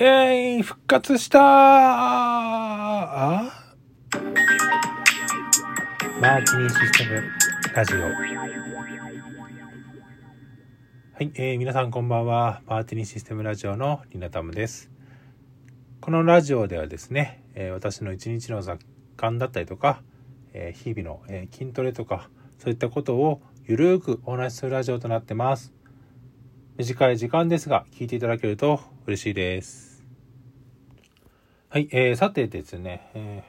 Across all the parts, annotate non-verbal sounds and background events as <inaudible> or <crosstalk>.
えー、復活したあ？マーティニーシステムラジオ。はい、えー、皆さんこんばんは。マーティニーシステムラジオのリナタムです。このラジオではですね、えー、私の一日の雑感だったりとか、えー、日々の、えー、筋トレとか、そういったことをゆるーくお話しするラジオとなってます。短い時間ですが、聞いていただけると嬉しいです。はい、えー、さてですね、え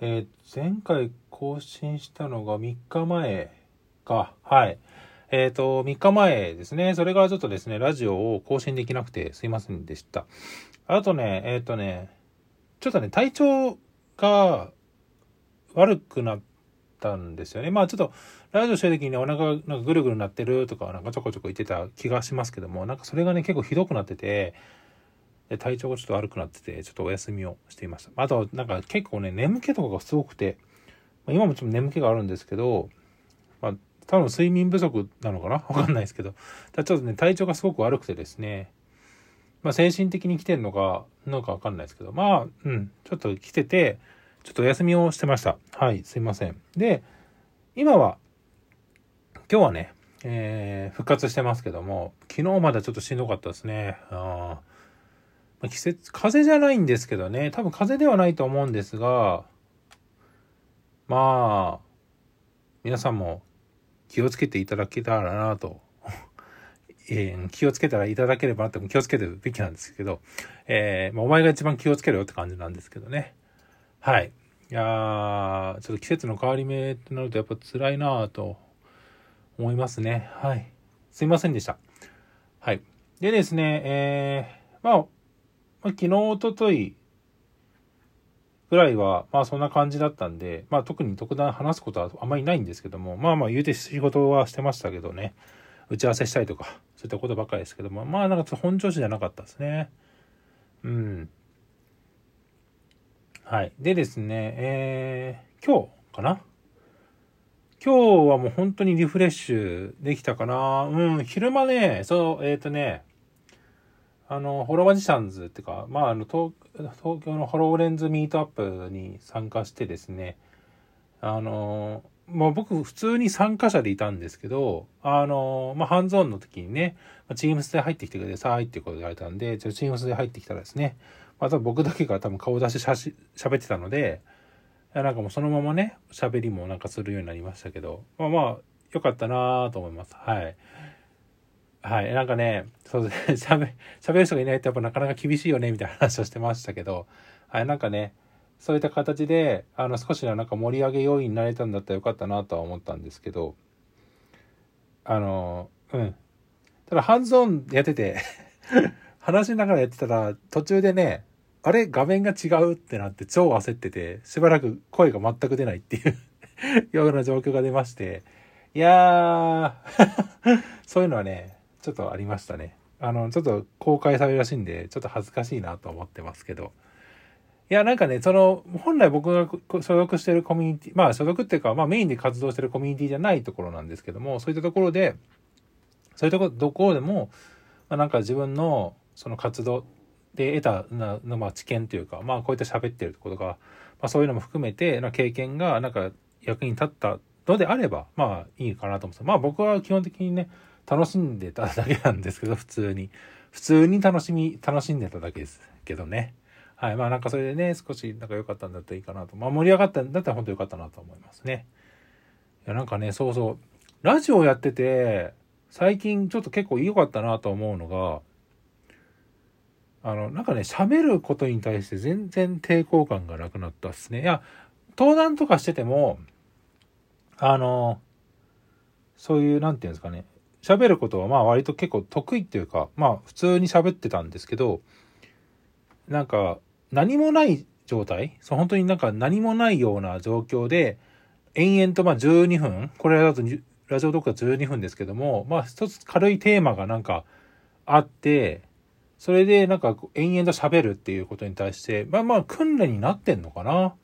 ーえー、前回更新したのが3日前か、はい。えっ、ー、と、3日前ですね。それからちょっとですね、ラジオを更新できなくてすいませんでした。あとね、えっ、ー、とね、ちょっとね、体調が悪くなったんですよね。まあちょっと、ラジオしてる時に、お腹がなんかぐるぐるなってるとか、なんかちょこちょこ言ってた気がしますけども、なんかそれがね、結構ひどくなってて、で体調がちょっと悪くなってて、ちょっとお休みをしていました。あと、なんか結構ね、眠気とかがすごくて、まあ、今もちょっと眠気があるんですけど、まあ、多分睡眠不足なのかな？<laughs> わかんないですけど、ただちょっとね、体調がすごく悪くてですね、まあ、精神的に来てるのか、のかわかんないですけど、まあ、うん、ちょっと来てて、ちょっとお休みをしてました。はい、すいません。で、今は、今日はね、えー、復活してますけども、昨日までちょっとしんどかったですね。あま、季節、風邪じゃないんですけどね、多分風邪ではないと思うんですが、まあ、皆さんも気をつけていただけたらなと、<laughs> えー、気をつけたらいただければなって気をつけてるべきなんですけど、えー、まあ、お前が一番気をつけろよって感じなんですけどね。はい。いやー、ちょっと季節の変わり目ってなるとやっぱ辛いなと思いますね。はい。すいませんでした。はい。でですね、えー、まあ、まあ、昨日、おとといぐらいは、まあそんな感じだったんで、まあ特に特段話すことはあんまりないんですけども、まあまあ言うて仕事はしてましたけどね、打ち合わせしたりとか、そういったことばっかりですけども、まあなんか本調子じゃなかったですね。うん。はい。でですね、えー、今日かな？今日はもう本当にリフレッシュできたかなうん、昼間ね、そう、えっ、ー、とね、あの、ホロマジシャンズっていうか、まあ、あの東、東京のホローレンズミートアップに参加してですね、あの、まあ僕普通に参加者でいたんですけど、あの、まあハンズオンの時にね、チームスで入ってきてくださいっていうことで言われたんで、じゃチームスで入ってきたらですね、また僕だけが多分顔出ししゃし喋ってたので、なんかもうそのままね、喋りもなんかするようになりましたけど、まあまあ、良かったなと思います。はい。はい。なんかね、そうですね、<laughs> 喋、喋る人がいないとやっぱなかなか厳しいよね、みたいな話をしてましたけど、はい。なんかね、そういった形で、あの、少しなんか盛り上げ要因になれたんだったらよかったなとは思ったんですけど、あの、うん。ただ、ハンズオンやってて <laughs> 話しながらやってたら、途中でね、あれ？画面が違うってなって超焦ってて、しばらく声が全く出ないっていう <laughs> ような状況が出まして、いやーそういうのはね、ちょっとありましたね。あの、ちょっと公開されるらしいんで、ちょっと恥ずかしいなと思ってますけど。いや、なんかね、その、本来僕が所属してるコミュニティ、まあ所属っていうか、まあメインで活動してるコミュニティじゃないところなんですけども、そういったところで、そういうところ、どこでも、まあなんか自分のその活動で得たな、まあ知見というか、まあこういった喋ってることが、まあそういうのも含めて、な経験がなんか役に立ったのであれば、まあいいかなと思ってまあ僕は基本的にね、楽しんでただけなんですけど、普通に。普通に楽しみ、楽しんでただけですけどね。はい。まあなんかそれでね、少しなんか良かったんだったらいいかなと。まあ盛り上がったんだったら本当良かったなと思いますね。いやなんかね、そうそう。ラジオやってて、最近ちょっと結構良かったなと思うのが、あの、なんかね、喋ることに対して全然抵抗感がなくなったっすね。いや、登壇とかしてても、あの、そういう、なんていうんですかね、喋ることはまあ割と結構得意っていうか、まあ普通に喋ってたんですけど、なんか何もない状態そう、本当になんか何もないような状況で、延々とまあ12分、これだとラジオトークは12分ですけども、まあ一つ軽いテーマがなんかあって、それでなんか延々と喋るっていうことに対して、まあまあ訓練になってんのかな。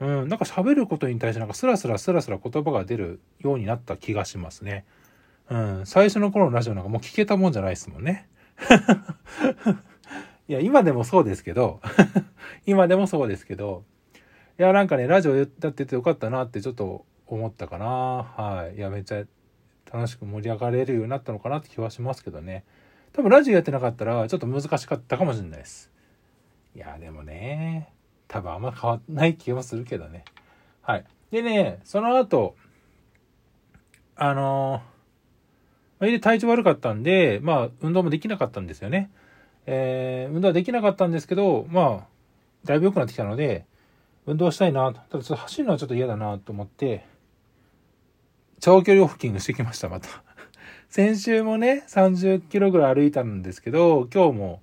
うん、なんか喋ることに対してなんかスラスラスラスラ言葉が出るようになった気がしますね。うん、最初の頃のラジオなんかもう聞けたもんじゃないですもんね。<laughs> いや、今でもそうですけど、<laughs> 今でもそうですけど、いや、なんかね、ラジオやっててよかったなってちょっと思ったかな。はい。いや、めっちゃ楽しく盛り上がれるようになったのかなって気はしますけどね。多分ラジオやってなかったらちょっと難しかったかもしれないです。いや、でもね、多分あんま変わんない気はするけどね。はい。でね、その後、あのー、で体調悪かったんで、まあ、運動もできなかったんですよね。えー、運動はできなかったんですけど、まあ、だいぶ良くなってきたので、運動したいなと。ただちょっと走るのはちょっと嫌だなと思って、長距離オフキングしてきました、また。<laughs> 先週もね、30キロぐらい歩いたんですけど、今日も、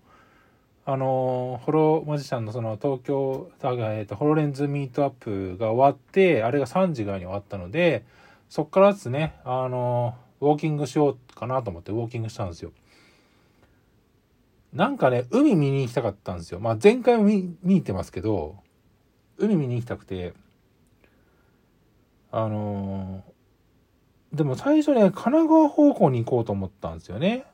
あのホロマジシャンのその東京、えっと、ホロレンズミートアップが終わって、あれが3時ぐらいに終わったので、そっからですね、あのウォーキングしようかなと思ってウォーキングしたんですよ。なんかね、海見に行きたかったんですよ。まあ前回も見見に行ってますけど、海見に行きたくて、あのー、でも最初ね、神奈川方向に行こうと思ったんですよね。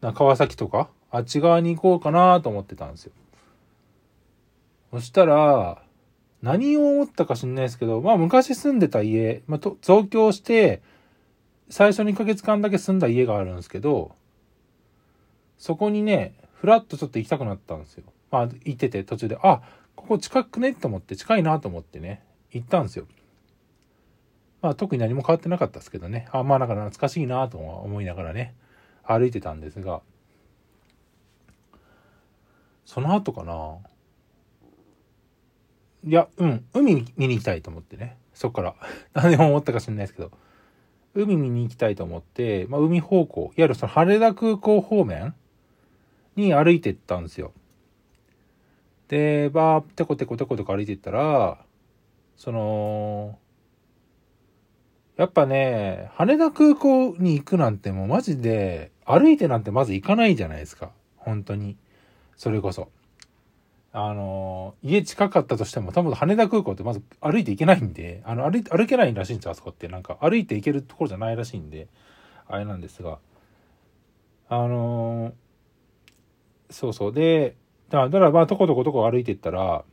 な川崎とか、あっち側に行こうかなと思ってたんですよ。そしたら、何を思ったか知んないですけど、まあ昔住んでた家、まあ、と増強して、最初2ヶ月間だけ住んだ家があるんですけど、そこにね、ふらっとちょっと行きたくなったんですよ。まあ、行ってて途中で、あ、ここ近くねと思って、近いなと思ってね、行ったんですよ。まあ、特に何も変わってなかったですけどね。あ、まあ、なんか懐かしいなと思いながらね、歩いてたんですが、その後かないや、うん、海見に行きたいと思ってね。そっから。<laughs> 何でも思ったか知んないですけど。海見に行きたいと思って、まあ、海方向、いわゆるその羽田空港方面に歩いてったんですよ。で、バーテコテコテコテコ歩いてったら、その、やっぱね、羽田空港に行くなんてもうマジで、歩いてなんてまず行かないじゃないですか。本当に。それこそ。あの、家近かったとしても、多分羽田空港ってまず歩いて行けないんで、あの、歩歩けないらしいんですよ、あそこって。なんか歩いて行けるところじゃないらしいんで、あれなんですが。あのそうそう。で、だから、まあ、とことことこ歩いていったら、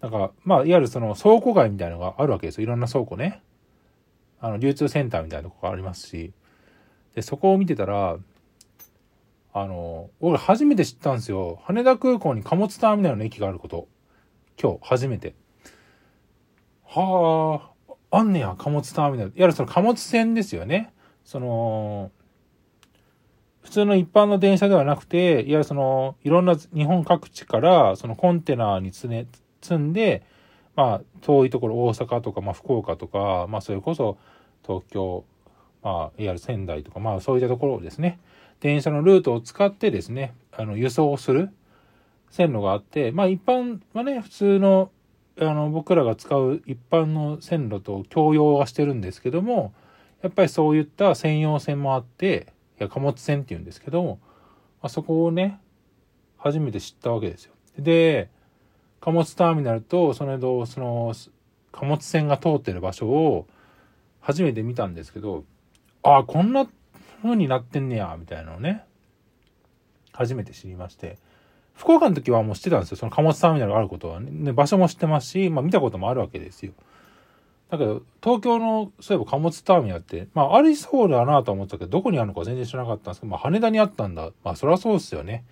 なんか、まあ、いわゆるその倉庫街みたいなのがあるわけですよ。いろんな倉庫ね。あの、流通センターみたいなとこがありますし。で、そこを見てたら、あの、俺初めて知ったんですよ。羽田空港に貨物ターミナルの駅があること。今日、初めて。はあ、あんねや、貨物ターミナル。いわゆるその貨物船ですよね。その、普通の一般の電車ではなくて、いわゆるその、いろんな日本各地から、そのコンテナに積ね、積んで、まあ、遠いところ、大阪とか、まあ、福岡とか、まあ、それこそ、東京、まあ、いわゆる仙台とか、まあ、そういったところをですね、電車のルートを使ってですね、あの、輸送する線路があって、まあ、一般はね、普通の、あの、僕らが使う一般の線路と共用はしてるんですけども、やっぱりそういった専用線もあって、や貨物船っていうんですけども、あそこをね、初めて知ったわけですよ。で、貨物ターミナルと、その間、その、貨物船が通ってる場所を初めて見たんですけど、ああ、こんな風になってんねや、みたいなのね、初めて知りまして、福岡の時はもう知ってたんですよ。その貨物ターミナルがあることはね。場所も知ってますし、まあ見たこともあるわけですよ。だけど、東京の、そういえば貨物ターミナルって、まあ、ありそうだなと思ったけど、どこにあるのか全然知らなかったんですけど、まあ、羽田にあったんだ。まあ、そりゃそうですよね。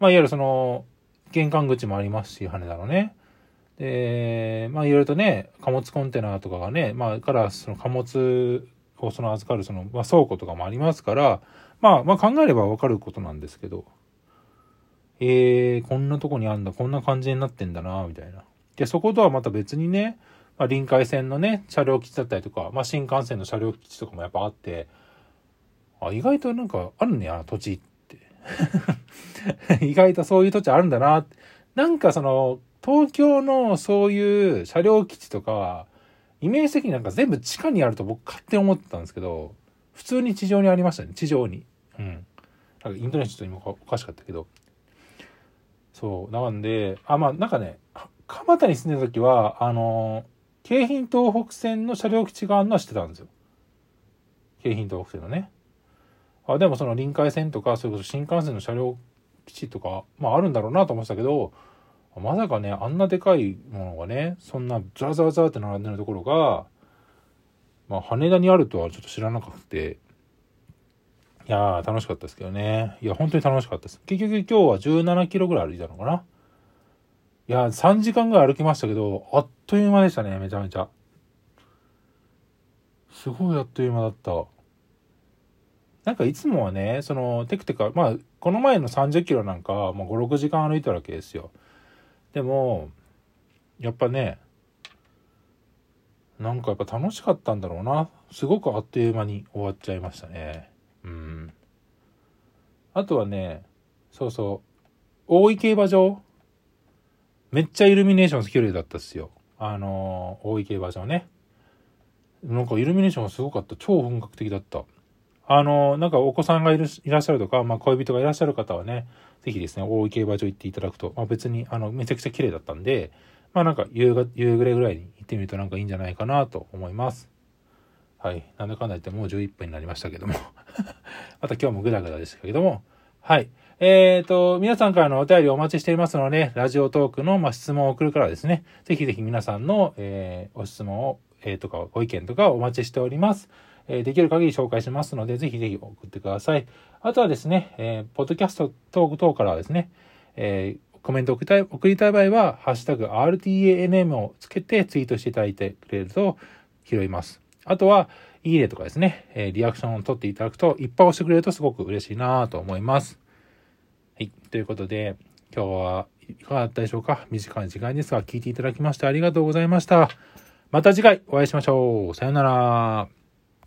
まあ、いわゆるその、玄関口もありますし、羽田のね。で、まあ、いろいろとね、貨物コンテナとかがね、まあ、からその貨物をその預かるその、まあ、倉庫とかもありますから、まあ、まあ、考えればわかることなんですけど、えー、こんなとこにあんだ、こんな感じになってんだな、みたいな。で、そことはまた別にね、まあ、臨海線のね、車両基地だったりとか、まあ、新幹線の車両基地とかもやっぱあって、あ、意外となんかあるねや、土地って。<laughs> 意外とそういう土地あるんだな。なんかその、東京のそういう車両基地とか、イメージ的になんか全部地下にあると僕勝手に思ってたんですけど、普通に地上にありましたね、地上に。うん。なんかイントネーションちょっと今おかしかったけど。そう。なんで、あ、まあなんかね、蒲田に住んでた時は、あの京浜東北線の車両基地があるのは知ってたんですよ。京浜東北線のね。あ、でもその臨海線とか、それこそ新幹線の車両基地とか、まああるんだろうなと思ってたけど、まさかね、あんなでかいものがね、そんなザーザーザーって並んでるところが、まあ羽田にあるとはちょっと知らなくて、いやー楽しかったですけどね。いや、本当に楽しかったです。結局今日は17キロぐらい歩いたのかないや、3時間ぐらい歩きましたけど、あっという間でしたね、めちゃめちゃ。すごいあっという間だった。なんかいつもはね、その、テクテク、まあ、この前の30キロなんか、まあ、5、6時間歩いたわけですよ。でも、やっぱね、なんかやっぱ楽しかったんだろうな。すごくあっという間に終わっちゃいましたね。うん。あとはね、そうそう、大井競馬場めっちゃイルミネーション綺麗だったっすよ。あのー、大井競馬場ね。なんかイルミネーションがすごかった。超本格的だった。あの、なんかお子さんがいらっしゃるとか、まあ恋人がいらっしゃる方はね、ぜひですね、大井競馬場行っていただくと、まあ別に、あの、めちゃくちゃ綺麗だったんで、まあなんか夕が夕暮れぐらいに行ってみるとなんかいいんじゃないかなと思います。はい。なんだかんだ言ってもう11分になりましたけども <laughs> また今日もグダグダでしたけども。はい。えっ、ー、と、皆さんからのお便りお待ちしていますので、ラジオトークの、ま質問を送るからですね、ぜひぜひ皆さんの、えー、お質問を、えー、とかご意見とかお待ちしております。え、できる限り紹介しますので、ぜひぜひ送ってください。あとはですね、えー、ポッドキャストトーク等からですね、えー、コメント送りたい送りたい場合は、ハッシュタグ RTANM をつけてツイートしていただいてくれると拾います。あとは、いいねとかですね、えリアクションを取っていただくと、いっぱい押してくれるとすごく嬉しいなと思います。はい。ということで、今日はいかがだったでしょうか？短い時間ですが、聞いていただきましてありがとうございました。また次回お会いしましょう。さよなら。